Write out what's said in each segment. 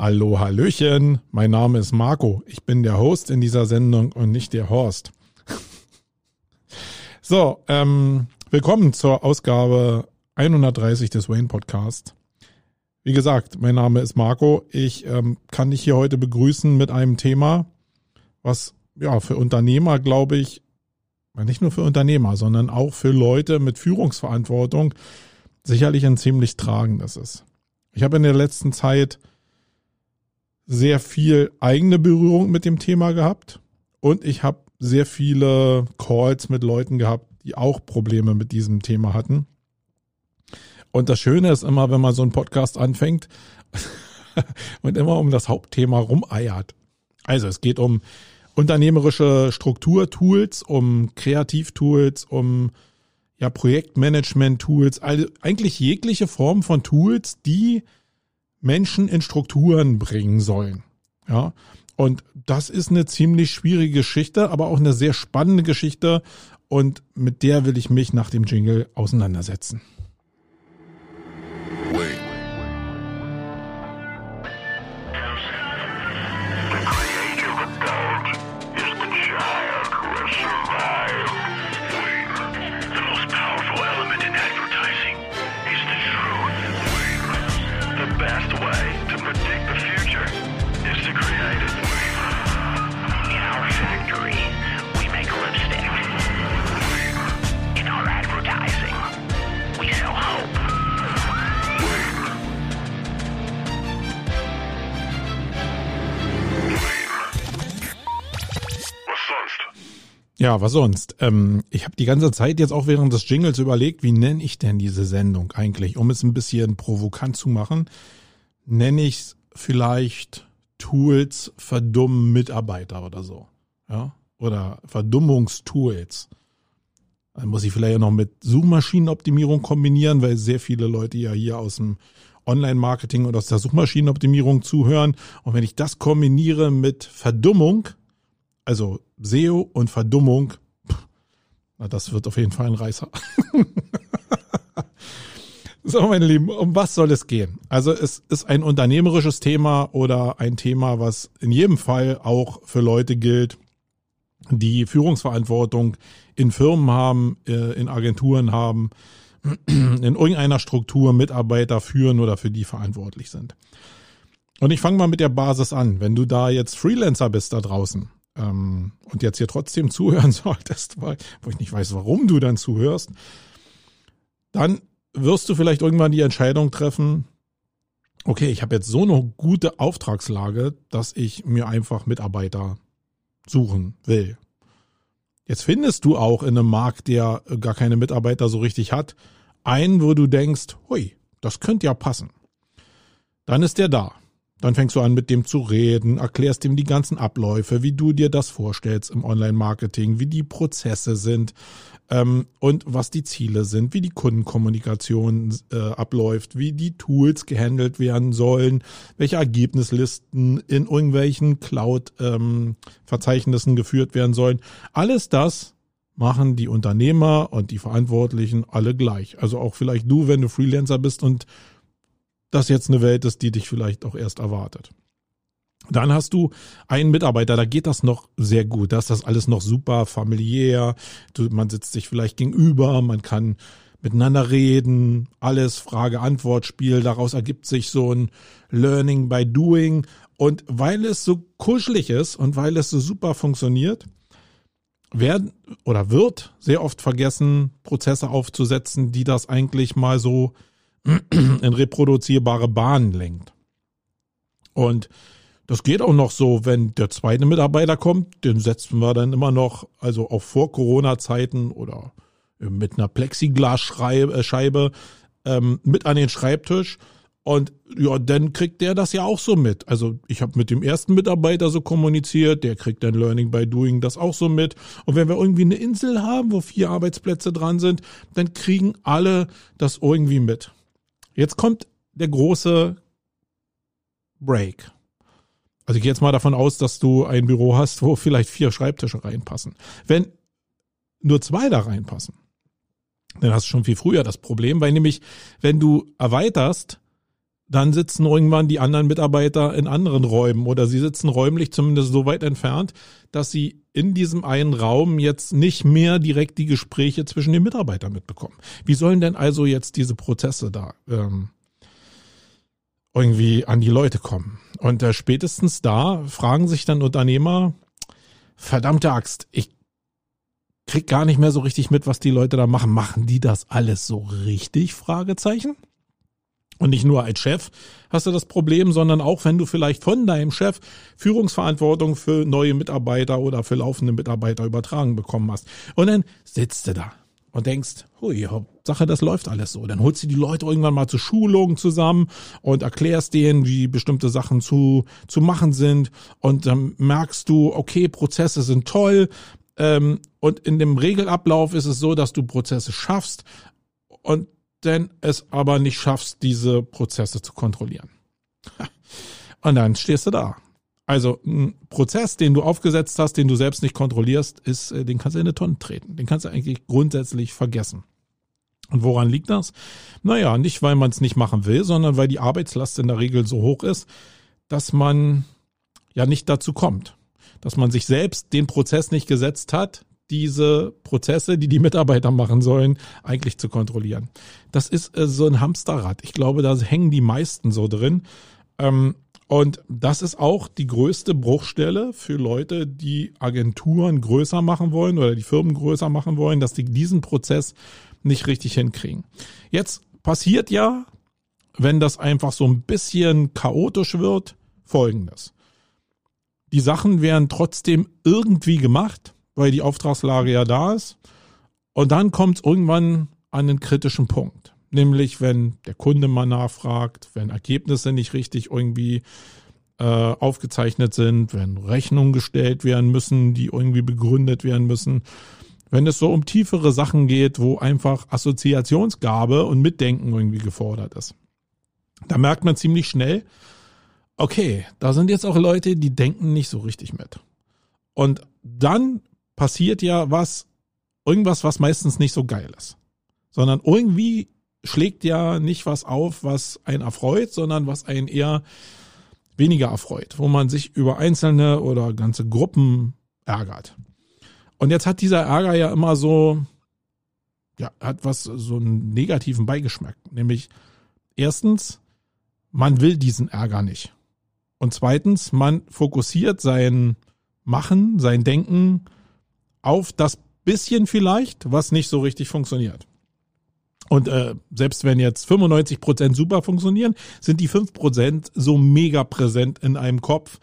Hallo, Hallöchen, mein Name ist Marco. Ich bin der Host in dieser Sendung und nicht der Horst. so, ähm, willkommen zur Ausgabe 130 des Wayne Podcast. Wie gesagt, mein Name ist Marco. Ich ähm, kann dich hier heute begrüßen mit einem Thema, was ja für Unternehmer, glaube ich, nicht nur für Unternehmer, sondern auch für Leute mit Führungsverantwortung sicherlich ein ziemlich tragendes ist. Ich habe in der letzten Zeit sehr viel eigene Berührung mit dem Thema gehabt und ich habe sehr viele Calls mit Leuten gehabt, die auch Probleme mit diesem Thema hatten. Und das Schöne ist immer, wenn man so einen Podcast anfängt und immer um das Hauptthema rumeiert. Also es geht um unternehmerische Strukturtools, um Kreativtools, um ja Projektmanagement-Tools, eigentlich jegliche Form von Tools, die Menschen in Strukturen bringen sollen. Ja. Und das ist eine ziemlich schwierige Geschichte, aber auch eine sehr spannende Geschichte. Und mit der will ich mich nach dem Jingle auseinandersetzen. Ja, was sonst? Ähm, ich habe die ganze Zeit jetzt auch während des Jingles überlegt, wie nenne ich denn diese Sendung eigentlich, um es ein bisschen provokant zu machen. Nenne ich es vielleicht Tools verdummen Mitarbeiter oder so. Ja? Oder Verdummungstools. Dann muss ich vielleicht noch mit Suchmaschinenoptimierung kombinieren, weil sehr viele Leute ja hier aus dem Online-Marketing oder aus der Suchmaschinenoptimierung zuhören. Und wenn ich das kombiniere mit Verdummung, also SEO und Verdummung, na, das wird auf jeden Fall ein Reißer. so, meine Lieben, um was soll es gehen? Also es ist ein unternehmerisches Thema oder ein Thema, was in jedem Fall auch für Leute gilt, die Führungsverantwortung in Firmen haben, äh, in Agenturen haben, in irgendeiner Struktur Mitarbeiter führen oder für die verantwortlich sind. Und ich fange mal mit der Basis an. Wenn du da jetzt Freelancer bist da draußen ähm, und jetzt hier trotzdem zuhören solltest, weil, wo ich nicht weiß, warum du dann zuhörst, dann wirst du vielleicht irgendwann die Entscheidung treffen, okay, ich habe jetzt so eine gute Auftragslage, dass ich mir einfach Mitarbeiter suchen will. Jetzt findest du auch in einem Markt, der gar keine Mitarbeiter so richtig hat, einen, wo du denkst, hui, das könnte ja passen. Dann ist der da. Dann fängst du an, mit dem zu reden, erklärst ihm die ganzen Abläufe, wie du dir das vorstellst im Online-Marketing, wie die Prozesse sind ähm, und was die Ziele sind, wie die Kundenkommunikation äh, abläuft, wie die Tools gehandelt werden sollen, welche Ergebnislisten in irgendwelchen Cloud-Verzeichnissen ähm, geführt werden sollen. Alles das machen die Unternehmer und die Verantwortlichen alle gleich. Also auch vielleicht du, wenn du Freelancer bist und das jetzt eine Welt ist, die dich vielleicht auch erst erwartet. Dann hast du einen Mitarbeiter, da geht das noch sehr gut. Da ist das alles noch super familiär. Du, man sitzt sich vielleicht gegenüber, man kann miteinander reden, alles Frage-Antwort-Spiel. Daraus ergibt sich so ein Learning by Doing. Und weil es so kuschelig ist und weil es so super funktioniert, werden oder wird sehr oft vergessen, Prozesse aufzusetzen, die das eigentlich mal so in reproduzierbare Bahnen lenkt. Und das geht auch noch so, wenn der zweite Mitarbeiter kommt, den setzen wir dann immer noch, also auch vor Corona-Zeiten oder mit einer Plexiglasscheibe ähm, mit an den Schreibtisch. Und ja, dann kriegt der das ja auch so mit. Also ich habe mit dem ersten Mitarbeiter so kommuniziert, der kriegt dann Learning by Doing das auch so mit. Und wenn wir irgendwie eine Insel haben, wo vier Arbeitsplätze dran sind, dann kriegen alle das irgendwie mit. Jetzt kommt der große Break. Also ich gehe jetzt mal davon aus, dass du ein Büro hast, wo vielleicht vier Schreibtische reinpassen. Wenn nur zwei da reinpassen, dann hast du schon viel früher das Problem, weil nämlich, wenn du erweiterst, dann sitzen irgendwann die anderen Mitarbeiter in anderen Räumen oder sie sitzen räumlich zumindest so weit entfernt, dass sie in diesem einen Raum jetzt nicht mehr direkt die Gespräche zwischen den Mitarbeitern mitbekommen. Wie sollen denn also jetzt diese Prozesse da ähm, irgendwie an die Leute kommen? Und äh, spätestens da fragen sich dann Unternehmer, verdammte Axt, ich krieg gar nicht mehr so richtig mit, was die Leute da machen. Machen die das alles so richtig? Fragezeichen. Und nicht nur als Chef hast du das Problem, sondern auch wenn du vielleicht von deinem Chef Führungsverantwortung für neue Mitarbeiter oder für laufende Mitarbeiter übertragen bekommen hast. Und dann sitzt du da und denkst, hui, Hauptsache, das läuft alles so. Dann holst du die Leute irgendwann mal zur Schulung zusammen und erklärst denen, wie bestimmte Sachen zu, zu machen sind. Und dann merkst du, okay, Prozesse sind toll. Ähm, und in dem Regelablauf ist es so, dass du Prozesse schaffst. Und denn es aber nicht schaffst, diese Prozesse zu kontrollieren. Und dann stehst du da. Also ein Prozess, den du aufgesetzt hast, den du selbst nicht kontrollierst, ist, äh, den kannst du in eine Tonne treten. Den kannst du eigentlich grundsätzlich vergessen. Und woran liegt das? Naja, nicht weil man es nicht machen will, sondern weil die Arbeitslast in der Regel so hoch ist, dass man ja nicht dazu kommt. Dass man sich selbst den Prozess nicht gesetzt hat, diese Prozesse, die die Mitarbeiter machen sollen, eigentlich zu kontrollieren. Das ist äh, so ein Hamsterrad. Ich glaube, da hängen die meisten so drin. Ähm, und das ist auch die größte Bruchstelle für Leute, die Agenturen größer machen wollen oder die Firmen größer machen wollen, dass die diesen Prozess nicht richtig hinkriegen. Jetzt passiert ja, wenn das einfach so ein bisschen chaotisch wird, Folgendes. Die Sachen werden trotzdem irgendwie gemacht weil die Auftragslage ja da ist. Und dann kommt es irgendwann an einen kritischen Punkt. Nämlich, wenn der Kunde mal nachfragt, wenn Ergebnisse nicht richtig irgendwie äh, aufgezeichnet sind, wenn Rechnungen gestellt werden müssen, die irgendwie begründet werden müssen. Wenn es so um tiefere Sachen geht, wo einfach Assoziationsgabe und Mitdenken irgendwie gefordert ist. Da merkt man ziemlich schnell, okay, da sind jetzt auch Leute, die denken nicht so richtig mit. Und dann passiert ja was, irgendwas, was meistens nicht so geil ist. Sondern irgendwie schlägt ja nicht was auf, was einen erfreut, sondern was einen eher weniger erfreut, wo man sich über einzelne oder ganze Gruppen ärgert. Und jetzt hat dieser Ärger ja immer so, ja, hat was, so einen negativen Beigeschmack. Nämlich, erstens, man will diesen Ärger nicht. Und zweitens, man fokussiert sein Machen, sein Denken auf das bisschen vielleicht, was nicht so richtig funktioniert. Und äh, selbst wenn jetzt 95 Prozent super funktionieren, sind die 5 Prozent so mega präsent in einem Kopf,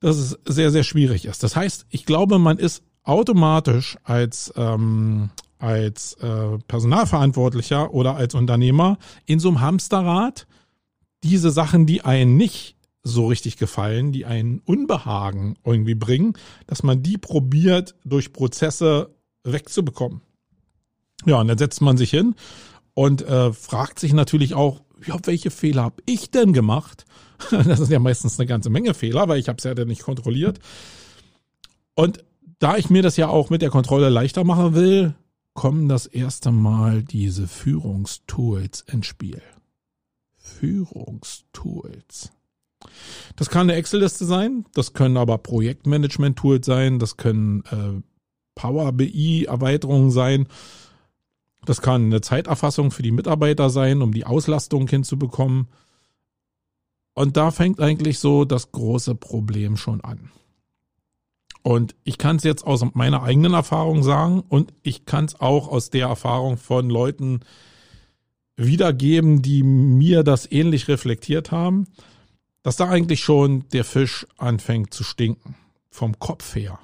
dass es sehr, sehr schwierig ist. Das heißt, ich glaube, man ist automatisch als, ähm, als äh, Personalverantwortlicher oder als Unternehmer in so einem Hamsterrad diese Sachen, die einen nicht so richtig gefallen, die einen Unbehagen irgendwie bringen, dass man die probiert durch Prozesse wegzubekommen. Ja, und dann setzt man sich hin und äh, fragt sich natürlich auch, ja, welche Fehler habe ich denn gemacht? Das ist ja meistens eine ganze Menge Fehler, weil ich habe es ja dann nicht kontrolliert. Und da ich mir das ja auch mit der Kontrolle leichter machen will, kommen das erste Mal diese Führungstools ins Spiel. Führungstools. Das kann eine Excel-Liste sein, das können aber Projektmanagement-Tools sein, das können äh, Power BI-Erweiterungen sein, das kann eine Zeiterfassung für die Mitarbeiter sein, um die Auslastung hinzubekommen. Und da fängt eigentlich so das große Problem schon an. Und ich kann es jetzt aus meiner eigenen Erfahrung sagen und ich kann es auch aus der Erfahrung von Leuten wiedergeben, die mir das ähnlich reflektiert haben dass da eigentlich schon der Fisch anfängt zu stinken. Vom Kopf her.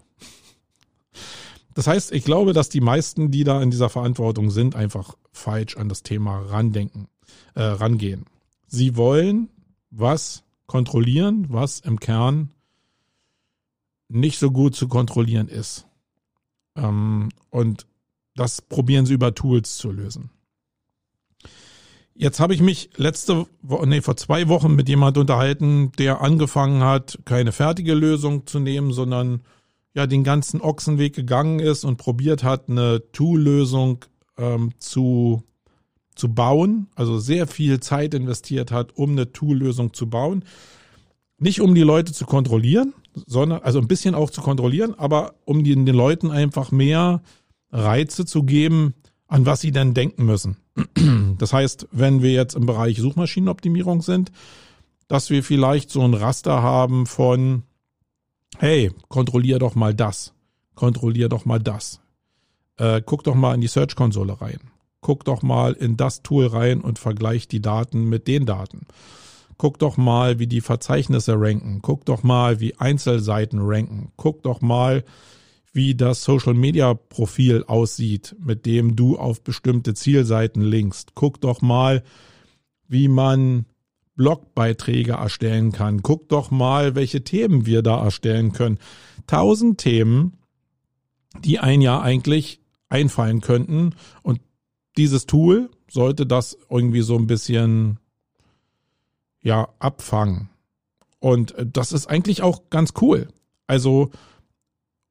Das heißt, ich glaube, dass die meisten, die da in dieser Verantwortung sind, einfach falsch an das Thema randenken, äh, rangehen. Sie wollen was kontrollieren, was im Kern nicht so gut zu kontrollieren ist. Ähm, und das probieren sie über Tools zu lösen. Jetzt habe ich mich letzte nee, vor zwei Wochen mit jemand unterhalten, der angefangen hat, keine fertige Lösung zu nehmen, sondern ja den ganzen Ochsenweg gegangen ist und probiert hat, eine Tool-Lösung ähm, zu zu bauen, also sehr viel Zeit investiert hat, um eine Tool-Lösung zu bauen. Nicht um die Leute zu kontrollieren, sondern, also ein bisschen auch zu kontrollieren, aber um den, den Leuten einfach mehr Reize zu geben, an was sie denn denken müssen. Das heißt, wenn wir jetzt im Bereich Suchmaschinenoptimierung sind, dass wir vielleicht so ein Raster haben von, hey, kontrollier doch mal das, kontrollier doch mal das, äh, guck doch mal in die Search-Konsole rein, guck doch mal in das Tool rein und vergleich die Daten mit den Daten. Guck doch mal, wie die Verzeichnisse ranken. Guck doch mal, wie Einzelseiten ranken. Guck doch mal, wie das Social Media Profil aussieht, mit dem du auf bestimmte Zielseiten linkst. Guck doch mal, wie man Blogbeiträge erstellen kann. Guck doch mal, welche Themen wir da erstellen können. Tausend Themen, die ein Jahr eigentlich einfallen könnten. Und dieses Tool sollte das irgendwie so ein bisschen, ja, abfangen. Und äh, das ist eigentlich auch ganz cool. Also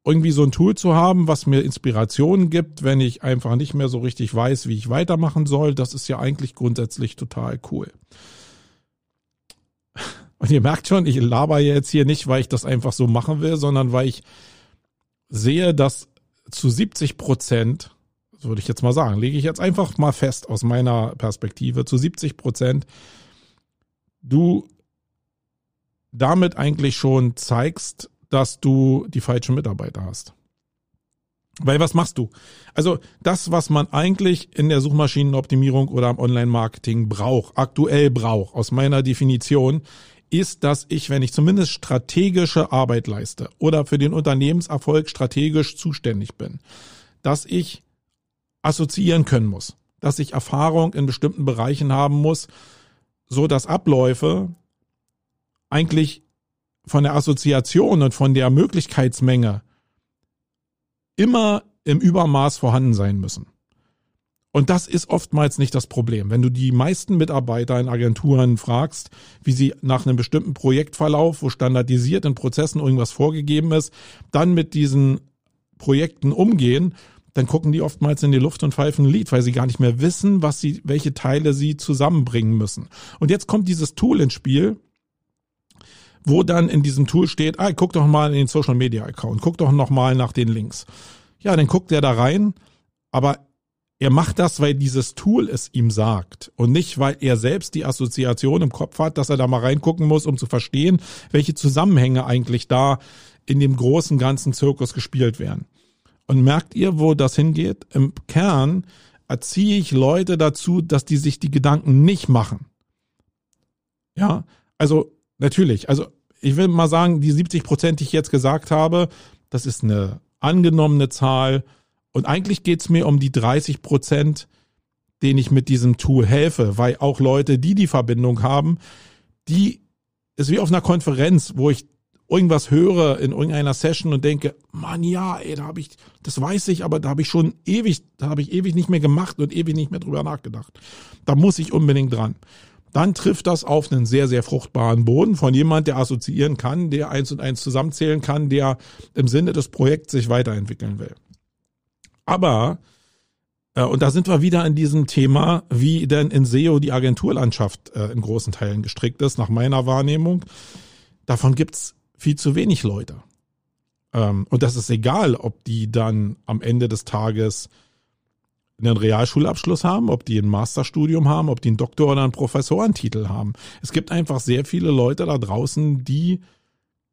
irgendwie so ein Tool zu haben, was mir Inspirationen gibt, wenn ich einfach nicht mehr so richtig weiß, wie ich weitermachen soll, das ist ja eigentlich grundsätzlich total cool. Und ihr merkt schon, ich laber jetzt hier nicht, weil ich das einfach so machen will, sondern weil ich sehe, dass zu 70 Prozent, würde ich jetzt mal sagen, lege ich jetzt einfach mal fest aus meiner Perspektive, zu 70 Prozent du damit eigentlich schon zeigst, dass du die falschen Mitarbeiter hast. Weil was machst du? Also das, was man eigentlich in der Suchmaschinenoptimierung oder im Online-Marketing braucht, aktuell braucht, aus meiner Definition, ist, dass ich, wenn ich zumindest strategische Arbeit leiste oder für den Unternehmenserfolg strategisch zuständig bin, dass ich assoziieren können muss, dass ich Erfahrung in bestimmten Bereichen haben muss, so dass Abläufe eigentlich von der Assoziation und von der Möglichkeitsmenge immer im Übermaß vorhanden sein müssen. Und das ist oftmals nicht das Problem. Wenn du die meisten Mitarbeiter in Agenturen fragst, wie sie nach einem bestimmten Projektverlauf, wo standardisiert in Prozessen irgendwas vorgegeben ist, dann mit diesen Projekten umgehen, dann gucken die oftmals in die Luft und pfeifen ein Lied, weil sie gar nicht mehr wissen, was sie, welche Teile sie zusammenbringen müssen. Und jetzt kommt dieses Tool ins Spiel, wo dann in diesem Tool steht, ah, guck doch mal in den Social Media Account, guck doch noch mal nach den Links. Ja, dann guckt er da rein, aber er macht das, weil dieses Tool es ihm sagt und nicht, weil er selbst die Assoziation im Kopf hat, dass er da mal reingucken muss, um zu verstehen, welche Zusammenhänge eigentlich da in dem großen ganzen Zirkus gespielt werden. Und merkt ihr, wo das hingeht? Im Kern erziehe ich Leute dazu, dass die sich die Gedanken nicht machen. Ja, also natürlich, also ich will mal sagen, die 70 Prozent, die ich jetzt gesagt habe, das ist eine angenommene Zahl und eigentlich geht's mir um die 30 Prozent, denen ich mit diesem Tool helfe, weil auch Leute, die die Verbindung haben, die ist wie auf einer Konferenz, wo ich irgendwas höre in irgendeiner Session und denke, Mann, ja, ey, da habe ich, das weiß ich, aber da habe ich schon ewig, da habe ich ewig nicht mehr gemacht und ewig nicht mehr drüber nachgedacht. Da muss ich unbedingt dran. Dann trifft das auf einen sehr, sehr fruchtbaren Boden von jemand, der assoziieren kann, der eins und eins zusammenzählen kann, der im Sinne des Projekts sich weiterentwickeln will. Aber, äh, und da sind wir wieder in diesem Thema, wie denn in SEO die Agenturlandschaft äh, in großen Teilen gestrickt ist, nach meiner Wahrnehmung. Davon gibt's viel zu wenig Leute. Ähm, und das ist egal, ob die dann am Ende des Tages einen Realschulabschluss haben, ob die ein Masterstudium haben, ob die einen Doktor- oder einen Professorentitel haben. Es gibt einfach sehr viele Leute da draußen, die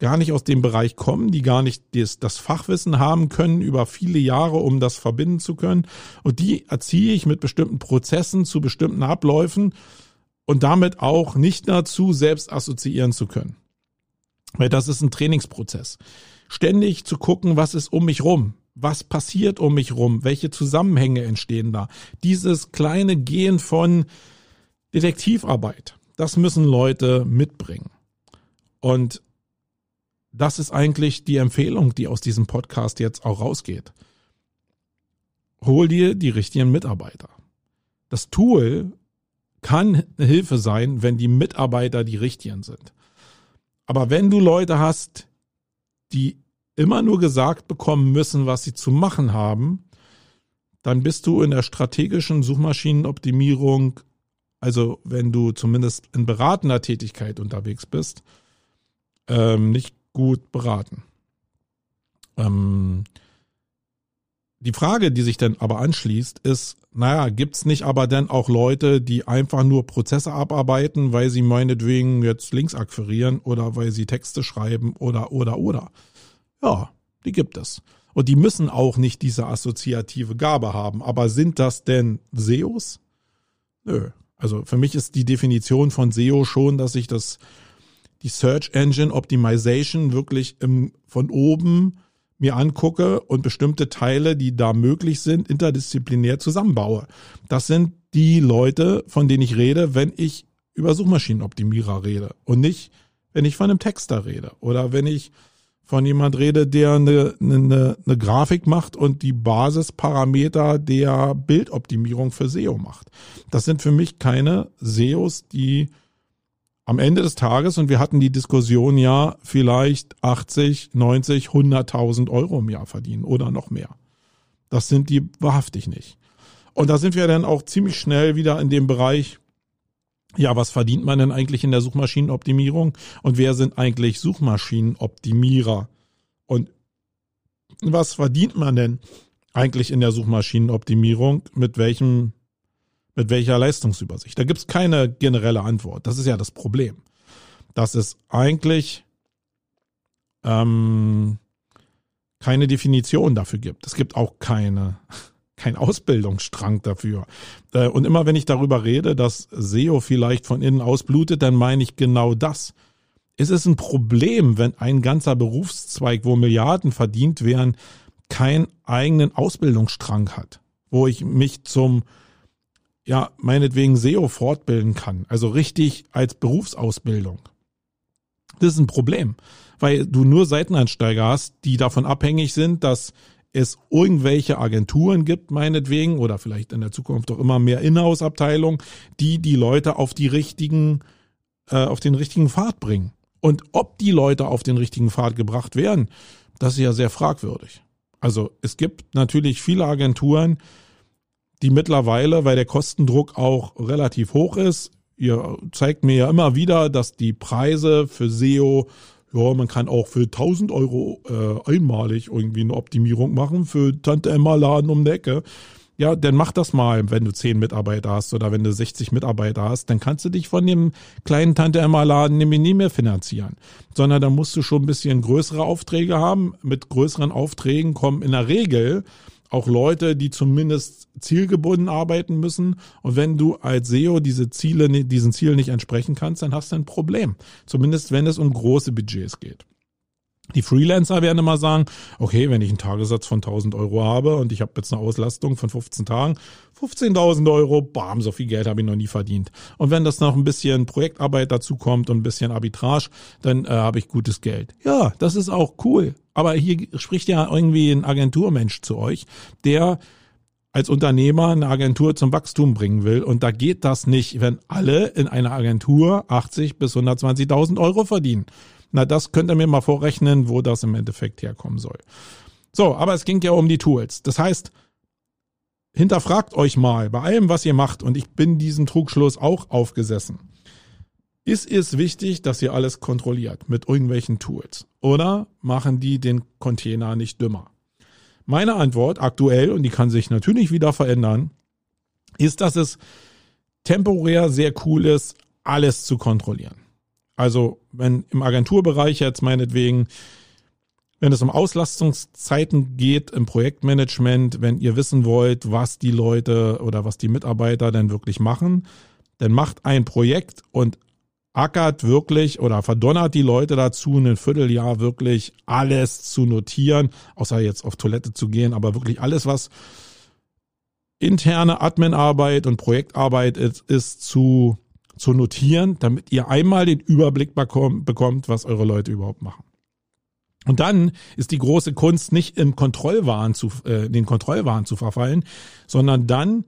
gar nicht aus dem Bereich kommen, die gar nicht das, das, Fachwissen haben können über viele Jahre, um das verbinden zu können. Und die erziehe ich mit bestimmten Prozessen zu bestimmten Abläufen und damit auch nicht dazu, selbst assoziieren zu können. Weil das ist ein Trainingsprozess. Ständig zu gucken, was ist um mich rum? Was passiert um mich rum? Welche Zusammenhänge entstehen da? Dieses kleine Gehen von Detektivarbeit, das müssen Leute mitbringen. Und das ist eigentlich die Empfehlung, die aus diesem Podcast jetzt auch rausgeht. Hol dir die richtigen Mitarbeiter. Das Tool kann eine Hilfe sein, wenn die Mitarbeiter die richtigen sind. Aber wenn du Leute hast, die immer nur gesagt bekommen müssen, was sie zu machen haben, dann bist du in der strategischen Suchmaschinenoptimierung, also wenn du zumindest in beratender Tätigkeit unterwegs bist, ähm, nicht gut beraten. Ähm, die Frage, die sich dann aber anschließt, ist, naja, gibt's nicht aber dann auch Leute, die einfach nur Prozesse abarbeiten, weil sie meinetwegen jetzt Links akquirieren oder weil sie Texte schreiben oder, oder, oder? Ja, die gibt es. Und die müssen auch nicht diese assoziative Gabe haben. Aber sind das denn SEOs? Nö. Also für mich ist die Definition von SEO schon, dass ich das, die Search Engine Optimization wirklich im, von oben mir angucke und bestimmte Teile, die da möglich sind, interdisziplinär zusammenbaue. Das sind die Leute, von denen ich rede, wenn ich über Suchmaschinenoptimierer rede und nicht, wenn ich von einem Texter rede oder wenn ich von jemand rede, der eine, eine, eine Grafik macht und die Basisparameter der Bildoptimierung für SEO macht. Das sind für mich keine SEOs, die am Ende des Tages, und wir hatten die Diskussion ja, vielleicht 80, 90, 100.000 Euro im Jahr verdienen oder noch mehr. Das sind die wahrhaftig nicht. Und da sind wir dann auch ziemlich schnell wieder in dem Bereich, ja, was verdient man denn eigentlich in der Suchmaschinenoptimierung und wer sind eigentlich Suchmaschinenoptimierer? Und was verdient man denn eigentlich in der Suchmaschinenoptimierung mit welchem mit welcher Leistungsübersicht? Da gibt's keine generelle Antwort. Das ist ja das Problem. Dass es eigentlich ähm, keine Definition dafür gibt. Es gibt auch keine, kein Ausbildungsstrang dafür. Äh, und immer wenn ich darüber rede, dass SEO vielleicht von innen ausblutet, dann meine ich genau das. Es ist ein Problem, wenn ein ganzer Berufszweig, wo Milliarden verdient werden, keinen eigenen Ausbildungsstrang hat, wo ich mich zum ja, meinetwegen SEO fortbilden kann. Also richtig als Berufsausbildung. Das ist ein Problem, weil du nur Seiteneinsteiger hast, die davon abhängig sind, dass es irgendwelche Agenturen gibt, meinetwegen, oder vielleicht in der Zukunft auch immer mehr Inhouse-Abteilungen, die die Leute auf die richtigen, äh, auf den richtigen Pfad bringen. Und ob die Leute auf den richtigen Pfad gebracht werden, das ist ja sehr fragwürdig. Also es gibt natürlich viele Agenturen, die mittlerweile, weil der Kostendruck auch relativ hoch ist, ihr zeigt mir ja immer wieder, dass die Preise für SEO, ja, man kann auch für 1000 Euro äh, einmalig irgendwie eine Optimierung machen für Tante Emma Laden um die Ecke. Ja, dann mach das mal, wenn du 10 Mitarbeiter hast oder wenn du 60 Mitarbeiter hast, dann kannst du dich von dem kleinen Tante Emma Laden nämlich nie mehr finanzieren, sondern da musst du schon ein bisschen größere Aufträge haben. Mit größeren Aufträgen kommen in der Regel auch Leute, die zumindest zielgebunden arbeiten müssen. Und wenn du als SEO diese Ziele, diesen Zielen nicht entsprechen kannst, dann hast du ein Problem. Zumindest wenn es um große Budgets geht. Die Freelancer werden immer sagen, okay, wenn ich einen Tagessatz von 1000 Euro habe und ich habe jetzt eine Auslastung von 15 Tagen, 15.000 Euro, bam, so viel Geld habe ich noch nie verdient. Und wenn das noch ein bisschen Projektarbeit dazu kommt und ein bisschen Arbitrage, dann äh, habe ich gutes Geld. Ja, das ist auch cool. Aber hier spricht ja irgendwie ein Agenturmensch zu euch, der als Unternehmer eine Agentur zum Wachstum bringen will. Und da geht das nicht, wenn alle in einer Agentur 80 bis 120.000 Euro verdienen. Na, das könnt ihr mir mal vorrechnen, wo das im Endeffekt herkommen soll. So, aber es ging ja um die Tools. Das heißt, hinterfragt euch mal bei allem, was ihr macht, und ich bin diesem Trugschluss auch aufgesessen. Ist es wichtig, dass ihr alles kontrolliert mit irgendwelchen Tools? Oder machen die den Container nicht dümmer? Meine Antwort aktuell, und die kann sich natürlich wieder verändern, ist, dass es temporär sehr cool ist, alles zu kontrollieren. Also wenn im Agenturbereich jetzt meinetwegen, wenn es um Auslastungszeiten geht im Projektmanagement, wenn ihr wissen wollt, was die Leute oder was die Mitarbeiter denn wirklich machen, dann macht ein Projekt und ackert wirklich oder verdonnert die Leute dazu, ein Vierteljahr wirklich alles zu notieren, außer jetzt auf Toilette zu gehen, aber wirklich alles, was interne Adminarbeit und Projektarbeit ist, ist zu zu notieren, damit ihr einmal den Überblick bekommt, was eure Leute überhaupt machen. Und dann ist die große Kunst nicht im Kontrollwahn zu, äh, den Kontrollwahn zu verfallen, sondern dann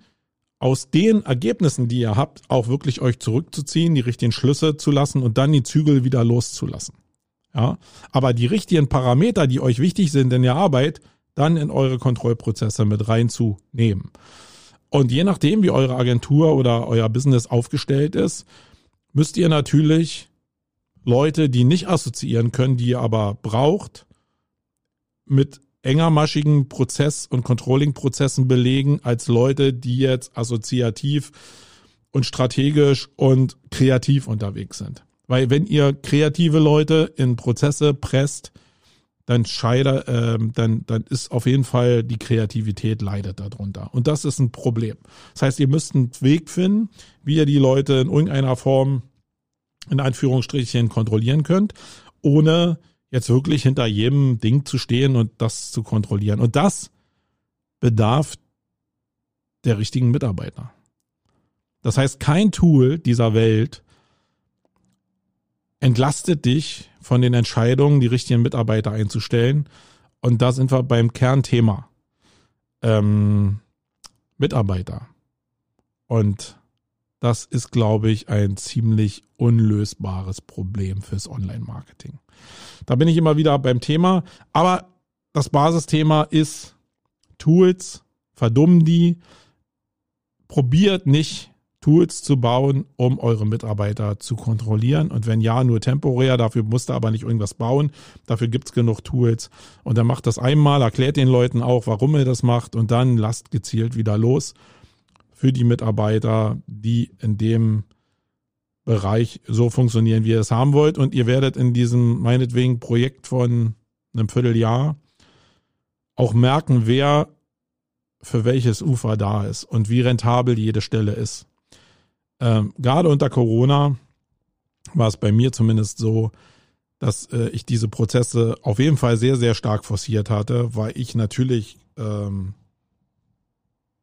aus den Ergebnissen, die ihr habt, auch wirklich euch zurückzuziehen, die richtigen Schlüsse zu lassen und dann die Zügel wieder loszulassen. Ja, aber die richtigen Parameter, die euch wichtig sind in der Arbeit, dann in eure Kontrollprozesse mit reinzunehmen. Und je nachdem, wie eure Agentur oder euer Business aufgestellt ist, müsst ihr natürlich Leute, die nicht assoziieren können, die ihr aber braucht, mit engermaschigen Prozess- und Controlling-Prozessen belegen, als Leute, die jetzt assoziativ und strategisch und kreativ unterwegs sind. Weil wenn ihr kreative Leute in Prozesse presst, dann scheide, äh, dann, dann ist auf jeden Fall die Kreativität leidet darunter. Und das ist ein Problem. Das heißt, ihr müsst einen Weg finden, wie ihr die Leute in irgendeiner Form in Anführungsstrichen kontrollieren könnt, ohne jetzt wirklich hinter jedem Ding zu stehen und das zu kontrollieren. Und das bedarf der richtigen Mitarbeiter. Das heißt, kein Tool dieser Welt entlastet dich von den Entscheidungen, die richtigen Mitarbeiter einzustellen. Und da sind wir beim Kernthema. Ähm, Mitarbeiter. Und das ist, glaube ich, ein ziemlich unlösbares Problem fürs Online-Marketing. Da bin ich immer wieder beim Thema. Aber das Basisthema ist Tools, verdummen die, probiert nicht Tools zu bauen, um eure Mitarbeiter zu kontrollieren. Und wenn ja, nur temporär, dafür musst du aber nicht irgendwas bauen. Dafür gibt's genug Tools. Und dann macht das einmal, erklärt den Leuten auch, warum ihr das macht und dann lasst gezielt wieder los für die Mitarbeiter, die in dem Bereich so funktionieren, wie ihr es haben wollt. Und ihr werdet in diesem meinetwegen Projekt von einem Vierteljahr auch merken, wer für welches Ufer da ist und wie rentabel jede Stelle ist. Ähm, gerade unter Corona war es bei mir zumindest so, dass äh, ich diese Prozesse auf jeden Fall sehr, sehr stark forciert hatte, weil ich natürlich ähm,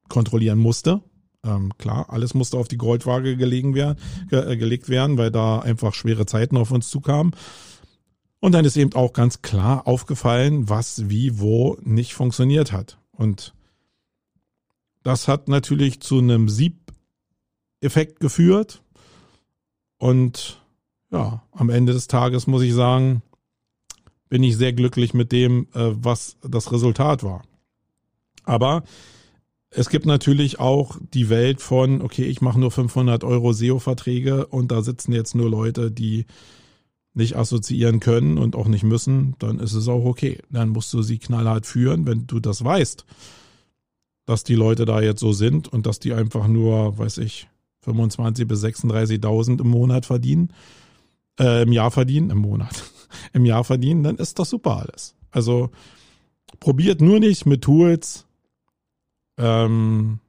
kontrollieren musste. Ähm, klar, alles musste auf die Goldwaage gelegen werden, ge äh, gelegt werden, weil da einfach schwere Zeiten auf uns zukamen. Und dann ist eben auch ganz klar aufgefallen, was wie wo nicht funktioniert hat. Und das hat natürlich zu einem Sieb Effekt geführt. Und ja, am Ende des Tages muss ich sagen, bin ich sehr glücklich mit dem, äh, was das Resultat war. Aber es gibt natürlich auch die Welt von, okay, ich mache nur 500 Euro SEO-Verträge und da sitzen jetzt nur Leute, die nicht assoziieren können und auch nicht müssen, dann ist es auch okay. Dann musst du sie knallhart führen, wenn du das weißt, dass die Leute da jetzt so sind und dass die einfach nur, weiß ich, 25 bis 36.000 im Monat verdienen, äh, im Jahr verdienen, im Monat, im Jahr verdienen, dann ist das super alles. Also probiert nur nicht mit Tools ähm,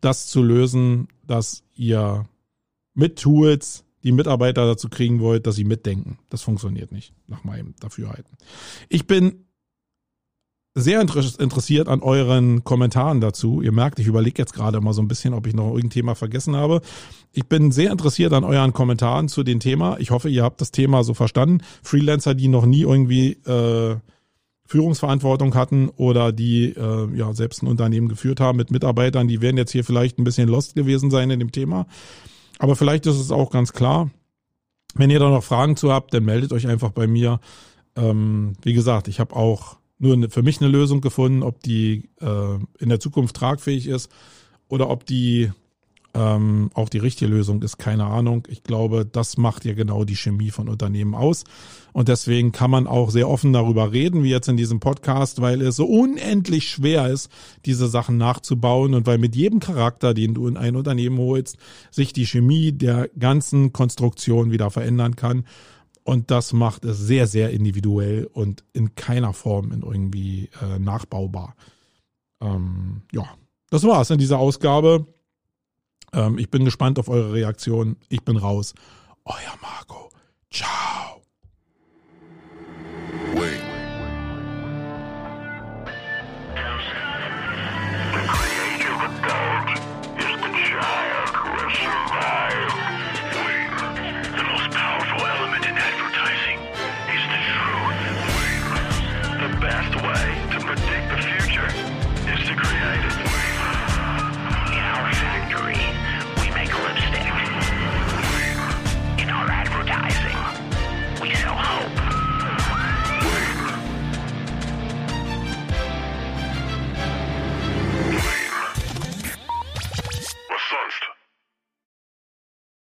das zu lösen, dass ihr mit Tools die Mitarbeiter dazu kriegen wollt, dass sie mitdenken. Das funktioniert nicht, nach meinem Dafürhalten. Ich bin sehr interessiert an euren Kommentaren dazu. Ihr merkt, ich überlege jetzt gerade mal so ein bisschen, ob ich noch irgendein Thema vergessen habe. Ich bin sehr interessiert an euren Kommentaren zu dem Thema. Ich hoffe, ihr habt das Thema so verstanden. Freelancer, die noch nie irgendwie äh, Führungsverantwortung hatten oder die äh, ja selbst ein Unternehmen geführt haben mit Mitarbeitern, die werden jetzt hier vielleicht ein bisschen lost gewesen sein in dem Thema. Aber vielleicht ist es auch ganz klar. Wenn ihr da noch Fragen zu habt, dann meldet euch einfach bei mir. Ähm, wie gesagt, ich habe auch nur für mich eine Lösung gefunden, ob die äh, in der Zukunft tragfähig ist oder ob die ähm, auch die richtige Lösung ist, keine Ahnung. Ich glaube, das macht ja genau die Chemie von Unternehmen aus. Und deswegen kann man auch sehr offen darüber reden, wie jetzt in diesem Podcast, weil es so unendlich schwer ist, diese Sachen nachzubauen und weil mit jedem Charakter, den du in ein Unternehmen holst, sich die Chemie der ganzen Konstruktion wieder verändern kann. Und das macht es sehr, sehr individuell und in keiner Form irgendwie äh, nachbaubar. Ähm, ja, das war's in dieser Ausgabe. Ähm, ich bin gespannt auf eure Reaktion. Ich bin raus. Euer Marco.